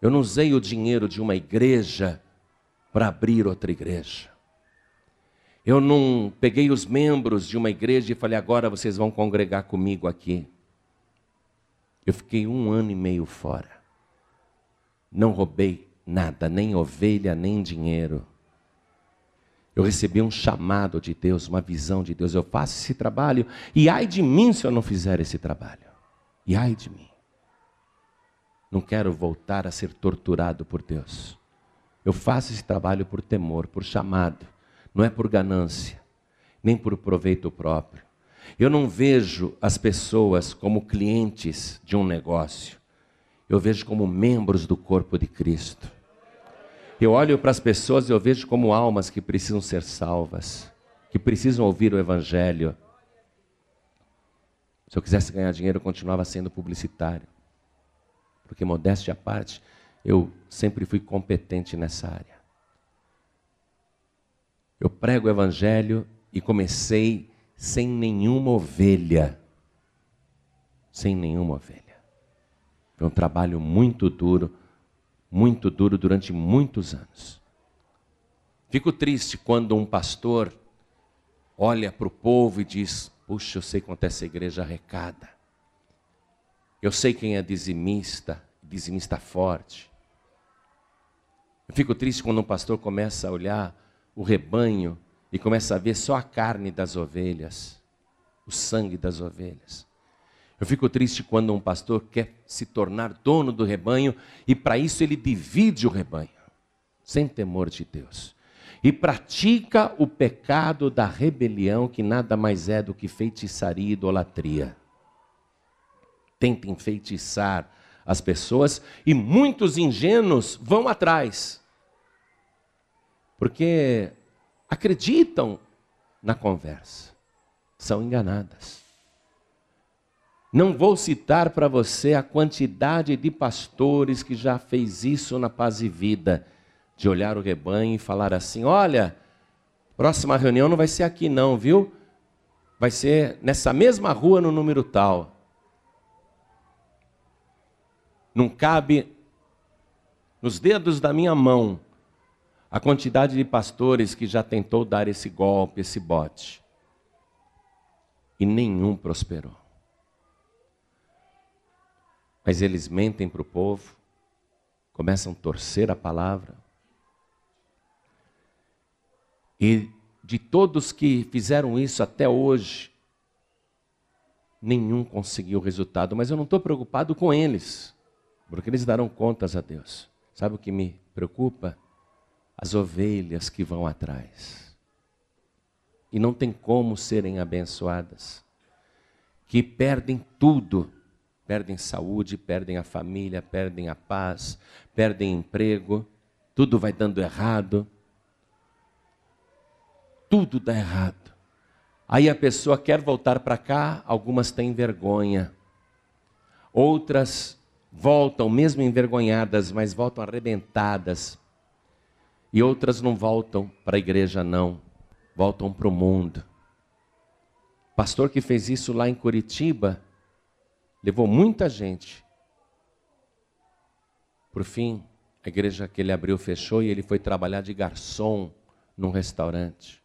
Eu não usei o dinheiro de uma igreja para abrir outra igreja. Eu não peguei os membros de uma igreja e falei, agora vocês vão congregar comigo aqui. Eu fiquei um ano e meio fora. Não roubei nada, nem ovelha, nem dinheiro. Eu recebi um chamado de Deus, uma visão de Deus. Eu faço esse trabalho e ai de mim se eu não fizer esse trabalho. E ai de mim. Não quero voltar a ser torturado por Deus. Eu faço esse trabalho por temor, por chamado, não é por ganância, nem por proveito próprio. Eu não vejo as pessoas como clientes de um negócio. Eu vejo como membros do corpo de Cristo. Eu olho para as pessoas e eu vejo como almas que precisam ser salvas, que precisam ouvir o Evangelho. Se eu quisesse ganhar dinheiro, eu continuava sendo publicitário. Porque, modéstia à parte, eu sempre fui competente nessa área. Eu prego o Evangelho e comecei sem nenhuma ovelha. Sem nenhuma ovelha. Foi um trabalho muito duro, muito duro durante muitos anos. Fico triste quando um pastor olha para o povo e diz: Puxa, eu sei quanto essa igreja arrecada. Eu sei quem é dizimista, dizimista forte. Eu fico triste quando um pastor começa a olhar o rebanho e começa a ver só a carne das ovelhas, o sangue das ovelhas. Eu fico triste quando um pastor quer se tornar dono do rebanho e para isso ele divide o rebanho, sem temor de Deus. E pratica o pecado da rebelião, que nada mais é do que feitiçaria e idolatria. Tenta enfeitiçar as pessoas e muitos ingênuos vão atrás. Porque acreditam na conversa, são enganadas. Não vou citar para você a quantidade de pastores que já fez isso na paz e vida, de olhar o rebanho e falar assim: olha, próxima reunião não vai ser aqui, não, viu? Vai ser nessa mesma rua, no número tal. Não cabe nos dedos da minha mão a quantidade de pastores que já tentou dar esse golpe, esse bote. E nenhum prosperou. Mas eles mentem para o povo, começam a torcer a palavra. E de todos que fizeram isso até hoje, nenhum conseguiu resultado. Mas eu não estou preocupado com eles, porque eles darão contas a Deus. Sabe o que me preocupa? as ovelhas que vão atrás. E não tem como serem abençoadas, que perdem tudo, perdem saúde, perdem a família, perdem a paz, perdem emprego, tudo vai dando errado. Tudo dá errado. Aí a pessoa quer voltar para cá, algumas têm vergonha. Outras voltam mesmo envergonhadas, mas voltam arrebentadas, e outras não voltam para a igreja, não, voltam para o mundo. Pastor que fez isso lá em Curitiba, levou muita gente. Por fim, a igreja que ele abriu fechou e ele foi trabalhar de garçom num restaurante.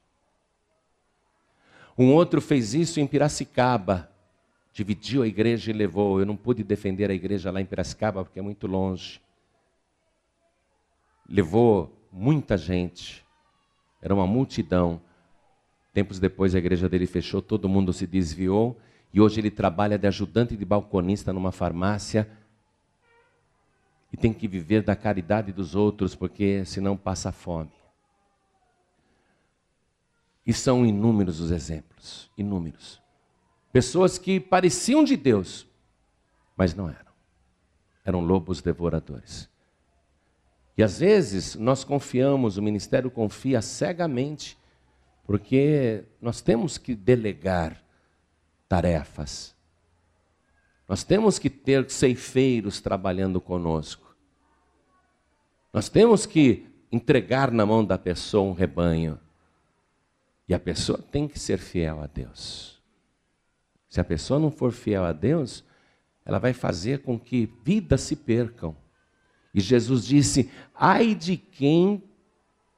Um outro fez isso em Piracicaba, dividiu a igreja e levou. Eu não pude defender a igreja lá em Piracicaba porque é muito longe. Levou muita gente, era uma multidão. Tempos depois a igreja dele fechou, todo mundo se desviou e hoje ele trabalha de ajudante de balconista numa farmácia e tem que viver da caridade dos outros porque senão passa fome. E são inúmeros os exemplos, inúmeros. Pessoas que pareciam de Deus, Mas não eram. Eram lobos devoradores. E às vezes nós confiamos, o ministério confia cegamente, porque nós temos que delegar tarefas. Nós temos que ter ceifeiros trabalhando conosco. Nós temos que entregar na mão da pessoa um rebanho. E a pessoa tem que ser fiel a Deus. Se a pessoa não for fiel a Deus, ela vai fazer com que vidas se percam. E Jesus disse: ai de quem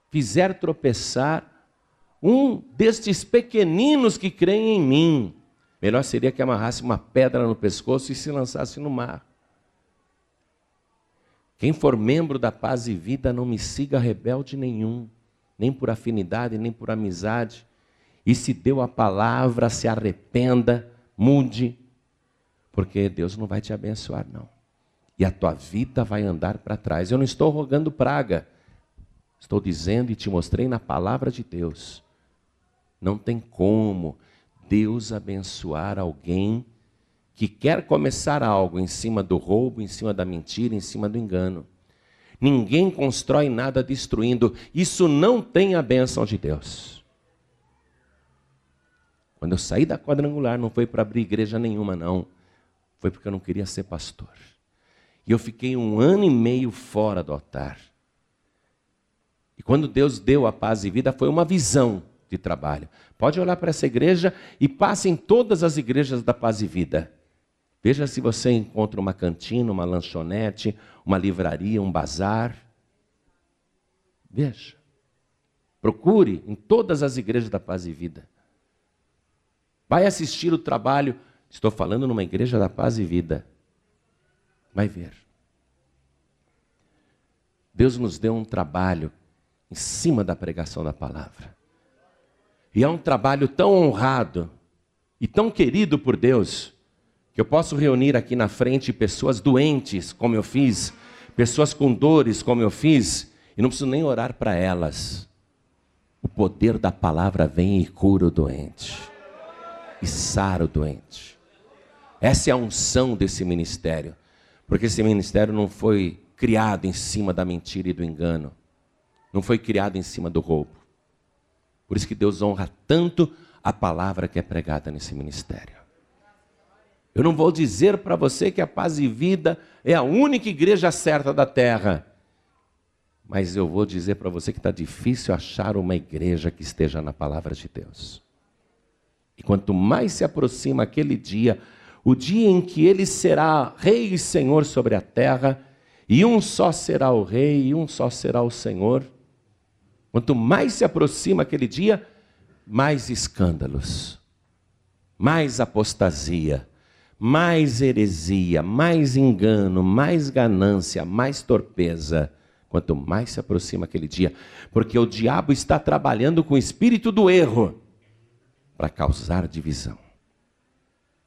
fizer tropeçar um destes pequeninos que creem em mim. Melhor seria que amarrasse uma pedra no pescoço e se lançasse no mar. Quem for membro da paz e vida não me siga rebelde nenhum, nem por afinidade, nem por amizade. E se deu a palavra, se arrependa, mude, porque Deus não vai te abençoar, não. E a tua vida vai andar para trás. Eu não estou rogando praga, estou dizendo e te mostrei na palavra de Deus. Não tem como Deus abençoar alguém que quer começar algo em cima do roubo, em cima da mentira, em cima do engano. Ninguém constrói nada destruindo. Isso não tem a bênção de Deus. Quando eu saí da quadrangular, não foi para abrir igreja nenhuma, não. Foi porque eu não queria ser pastor. E eu fiquei um ano e meio fora do altar. E quando Deus deu a paz e vida, foi uma visão de trabalho. Pode olhar para essa igreja e passe em todas as igrejas da Paz e Vida. Veja se você encontra uma cantina, uma lanchonete, uma livraria, um bazar. Veja. Procure em todas as igrejas da Paz e Vida. Vai assistir o trabalho. Estou falando numa igreja da Paz e Vida. Vai ver. Deus nos deu um trabalho em cima da pregação da palavra. E é um trabalho tão honrado e tão querido por Deus, que eu posso reunir aqui na frente pessoas doentes, como eu fiz, pessoas com dores, como eu fiz, e não preciso nem orar para elas. O poder da palavra vem e cura o doente, e sara o doente. Essa é a unção desse ministério, porque esse ministério não foi criado em cima da mentira e do engano, não foi criado em cima do roubo. Por isso que Deus honra tanto a palavra que é pregada nesse ministério. Eu não vou dizer para você que a paz e vida é a única igreja certa da terra. Mas eu vou dizer para você que está difícil achar uma igreja que esteja na palavra de Deus. E quanto mais se aproxima aquele dia, o dia em que ele será rei e senhor sobre a terra, e um só será o rei e um só será o senhor, Quanto mais se aproxima aquele dia, mais escândalos, mais apostasia, mais heresia, mais engano, mais ganância, mais torpeza. Quanto mais se aproxima aquele dia, porque o diabo está trabalhando com o espírito do erro para causar divisão.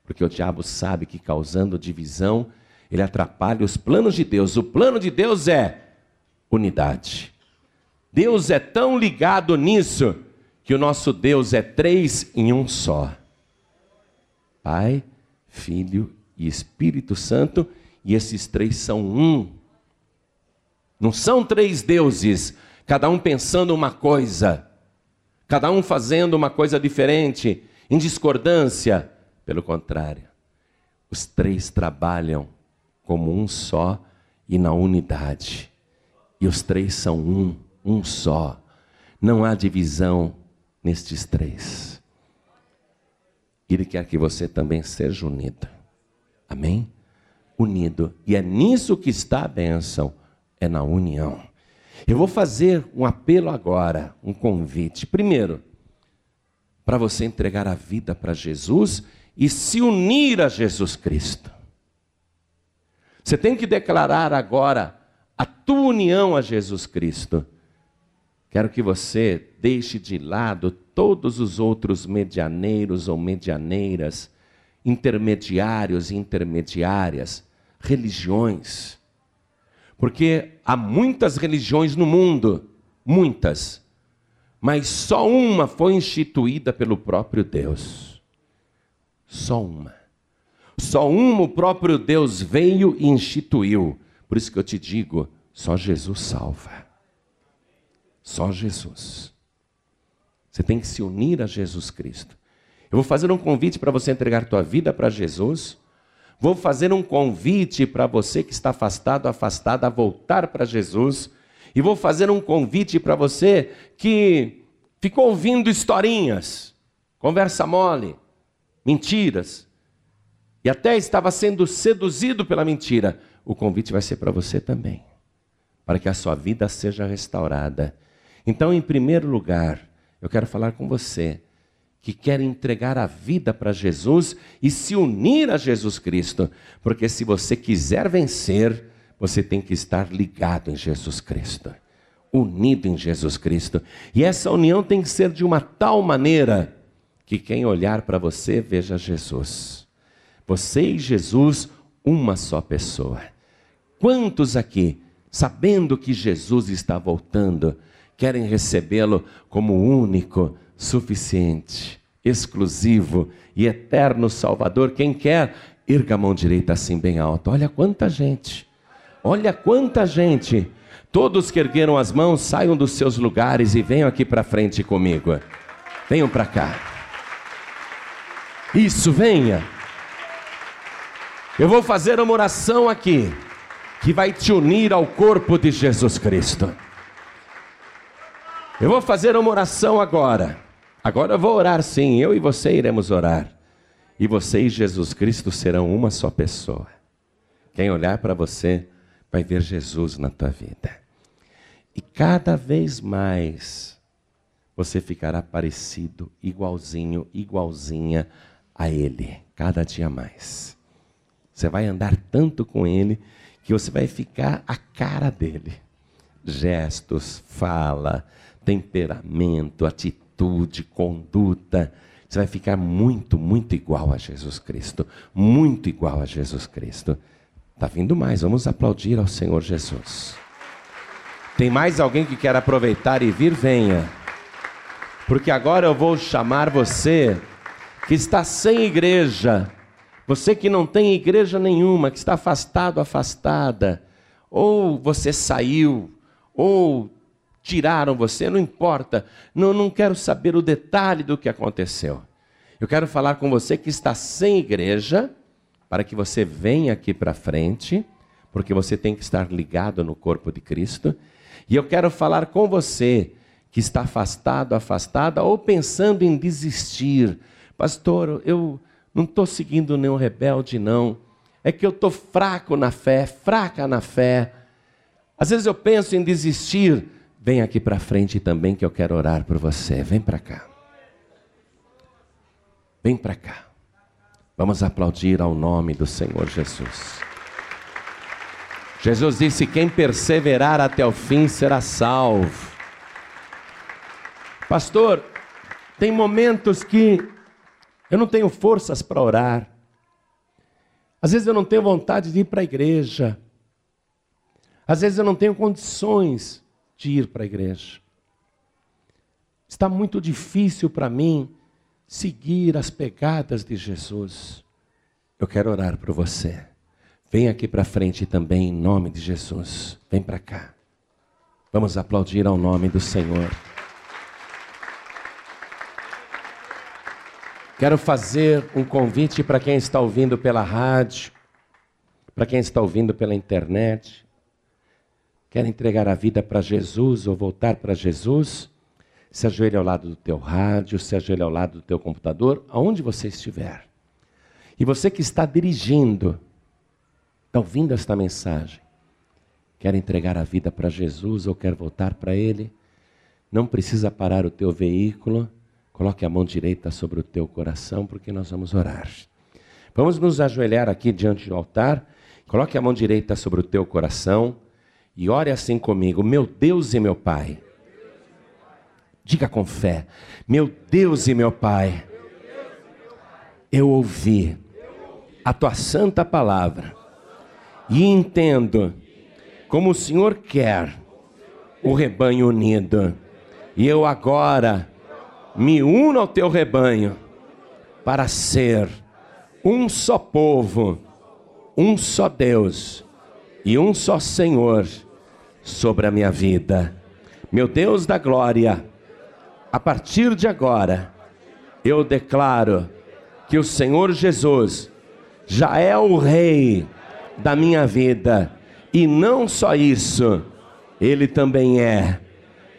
Porque o diabo sabe que causando divisão, ele atrapalha os planos de Deus. O plano de Deus é unidade. Deus é tão ligado nisso que o nosso Deus é três em um só: Pai, Filho e Espírito Santo, e esses três são um. Não são três deuses, cada um pensando uma coisa, cada um fazendo uma coisa diferente, em discordância. Pelo contrário, os três trabalham como um só e na unidade. E os três são um um só. Não há divisão nestes três. Ele quer que você também seja unido. Amém? Unido. E é nisso que está a bênção, é na união. Eu vou fazer um apelo agora, um convite. Primeiro, para você entregar a vida para Jesus e se unir a Jesus Cristo. Você tem que declarar agora a tua união a Jesus Cristo. Quero que você deixe de lado todos os outros medianeiros ou medianeiras, intermediários e intermediárias, religiões. Porque há muitas religiões no mundo, muitas, mas só uma foi instituída pelo próprio Deus. Só uma. Só um o próprio Deus veio e instituiu. Por isso que eu te digo, só Jesus salva. Só Jesus. Você tem que se unir a Jesus Cristo. Eu vou fazer um convite para você entregar tua vida para Jesus. Vou fazer um convite para você que está afastado, afastada, a voltar para Jesus. E vou fazer um convite para você que ficou ouvindo historinhas, conversa mole, mentiras, e até estava sendo seduzido pela mentira. O convite vai ser para você também, para que a sua vida seja restaurada. Então, em primeiro lugar, eu quero falar com você que quer entregar a vida para Jesus e se unir a Jesus Cristo, porque se você quiser vencer, você tem que estar ligado em Jesus Cristo, unido em Jesus Cristo. E essa união tem que ser de uma tal maneira que quem olhar para você veja Jesus. Você e Jesus, uma só pessoa. Quantos aqui, sabendo que Jesus está voltando, querem recebê-lo como único, suficiente, exclusivo e eterno Salvador? Quem quer, erga a mão direita assim bem alto. Olha quanta gente. Olha quanta gente. Todos que ergueram as mãos, saiam dos seus lugares e venham aqui para frente comigo. Venham para cá. Isso, venha. Eu vou fazer uma oração aqui que vai te unir ao corpo de Jesus Cristo. Eu vou fazer uma oração agora. Agora eu vou orar sim, eu e você iremos orar. E você e Jesus Cristo serão uma só pessoa. Quem olhar para você vai ver Jesus na tua vida. E cada vez mais você ficará parecido, igualzinho, igualzinha a Ele, cada dia mais. Você vai andar tanto com Ele que você vai ficar a cara dele. Gestos, fala, temperamento, atitude, conduta. Você vai ficar muito, muito igual a Jesus Cristo. Muito igual a Jesus Cristo. Está vindo mais, vamos aplaudir ao Senhor Jesus. Tem mais alguém que quer aproveitar e vir? Venha. Porque agora eu vou chamar você que está sem igreja, você que não tem igreja nenhuma, que está afastado, afastada, ou você saiu, ou tiraram você, não importa, não, não quero saber o detalhe do que aconteceu. Eu quero falar com você que está sem igreja para que você venha aqui para frente, porque você tem que estar ligado no corpo de Cristo. E eu quero falar com você que está afastado, afastada, ou pensando em desistir. Pastor, eu não estou seguindo nenhum rebelde, não. É que eu estou fraco na fé, fraca na fé. Às vezes eu penso em desistir. Vem aqui para frente também que eu quero orar por você. Vem para cá. Vem para cá. Vamos aplaudir ao nome do Senhor Jesus. Jesus disse: Quem perseverar até o fim será salvo. Pastor, tem momentos que eu não tenho forças para orar. Às vezes eu não tenho vontade de ir para a igreja. Às vezes eu não tenho condições de ir para a igreja. Está muito difícil para mim seguir as pegadas de Jesus, eu quero orar por você. Vem aqui para frente também, em nome de Jesus. Vem para cá. Vamos aplaudir ao nome do Senhor. Quero fazer um convite para quem está ouvindo pela rádio, para quem está ouvindo pela internet. Quer entregar a vida para Jesus ou voltar para Jesus? se ajoelhe ao lado do teu rádio, se ajoelhe ao lado do teu computador, aonde você estiver. E você que está dirigindo, está ouvindo esta mensagem, quer entregar a vida para Jesus ou quer voltar para Ele, não precisa parar o teu veículo, coloque a mão direita sobre o teu coração, porque nós vamos orar. Vamos nos ajoelhar aqui diante do altar, coloque a mão direita sobre o teu coração e ore assim comigo: Meu Deus e meu Pai. Diga com fé: Meu Deus e meu Pai, eu ouvi a tua santa palavra e entendo como o Senhor quer o rebanho unido. E eu agora me uno ao teu rebanho para ser um só povo, um só Deus e um só Senhor sobre a minha vida. Meu Deus da glória, a partir de agora, eu declaro que o Senhor Jesus já é o Rei da minha vida, e não só isso, Ele também é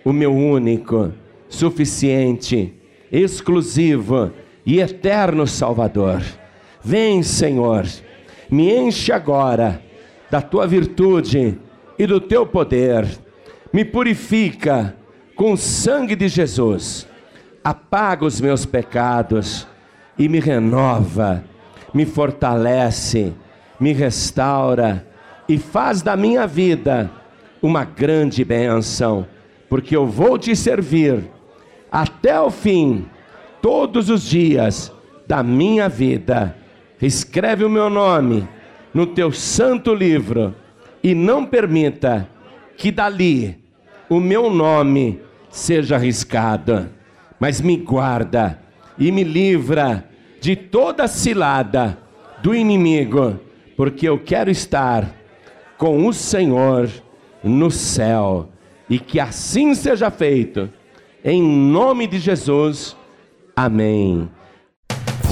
o meu único, suficiente, exclusivo e eterno Salvador. Vem, Senhor, me enche agora da tua virtude e do teu poder, me purifica com o sangue de Jesus, apaga os meus pecados e me renova, me fortalece, me restaura e faz da minha vida uma grande bênção, porque eu vou te servir até o fim, todos os dias da minha vida. Escreve o meu nome no teu santo livro e não permita que dali o meu nome seja arriscado, mas me guarda e me livra de toda cilada do inimigo, porque eu quero estar com o Senhor no céu, e que assim seja feito, em nome de Jesus. Amém.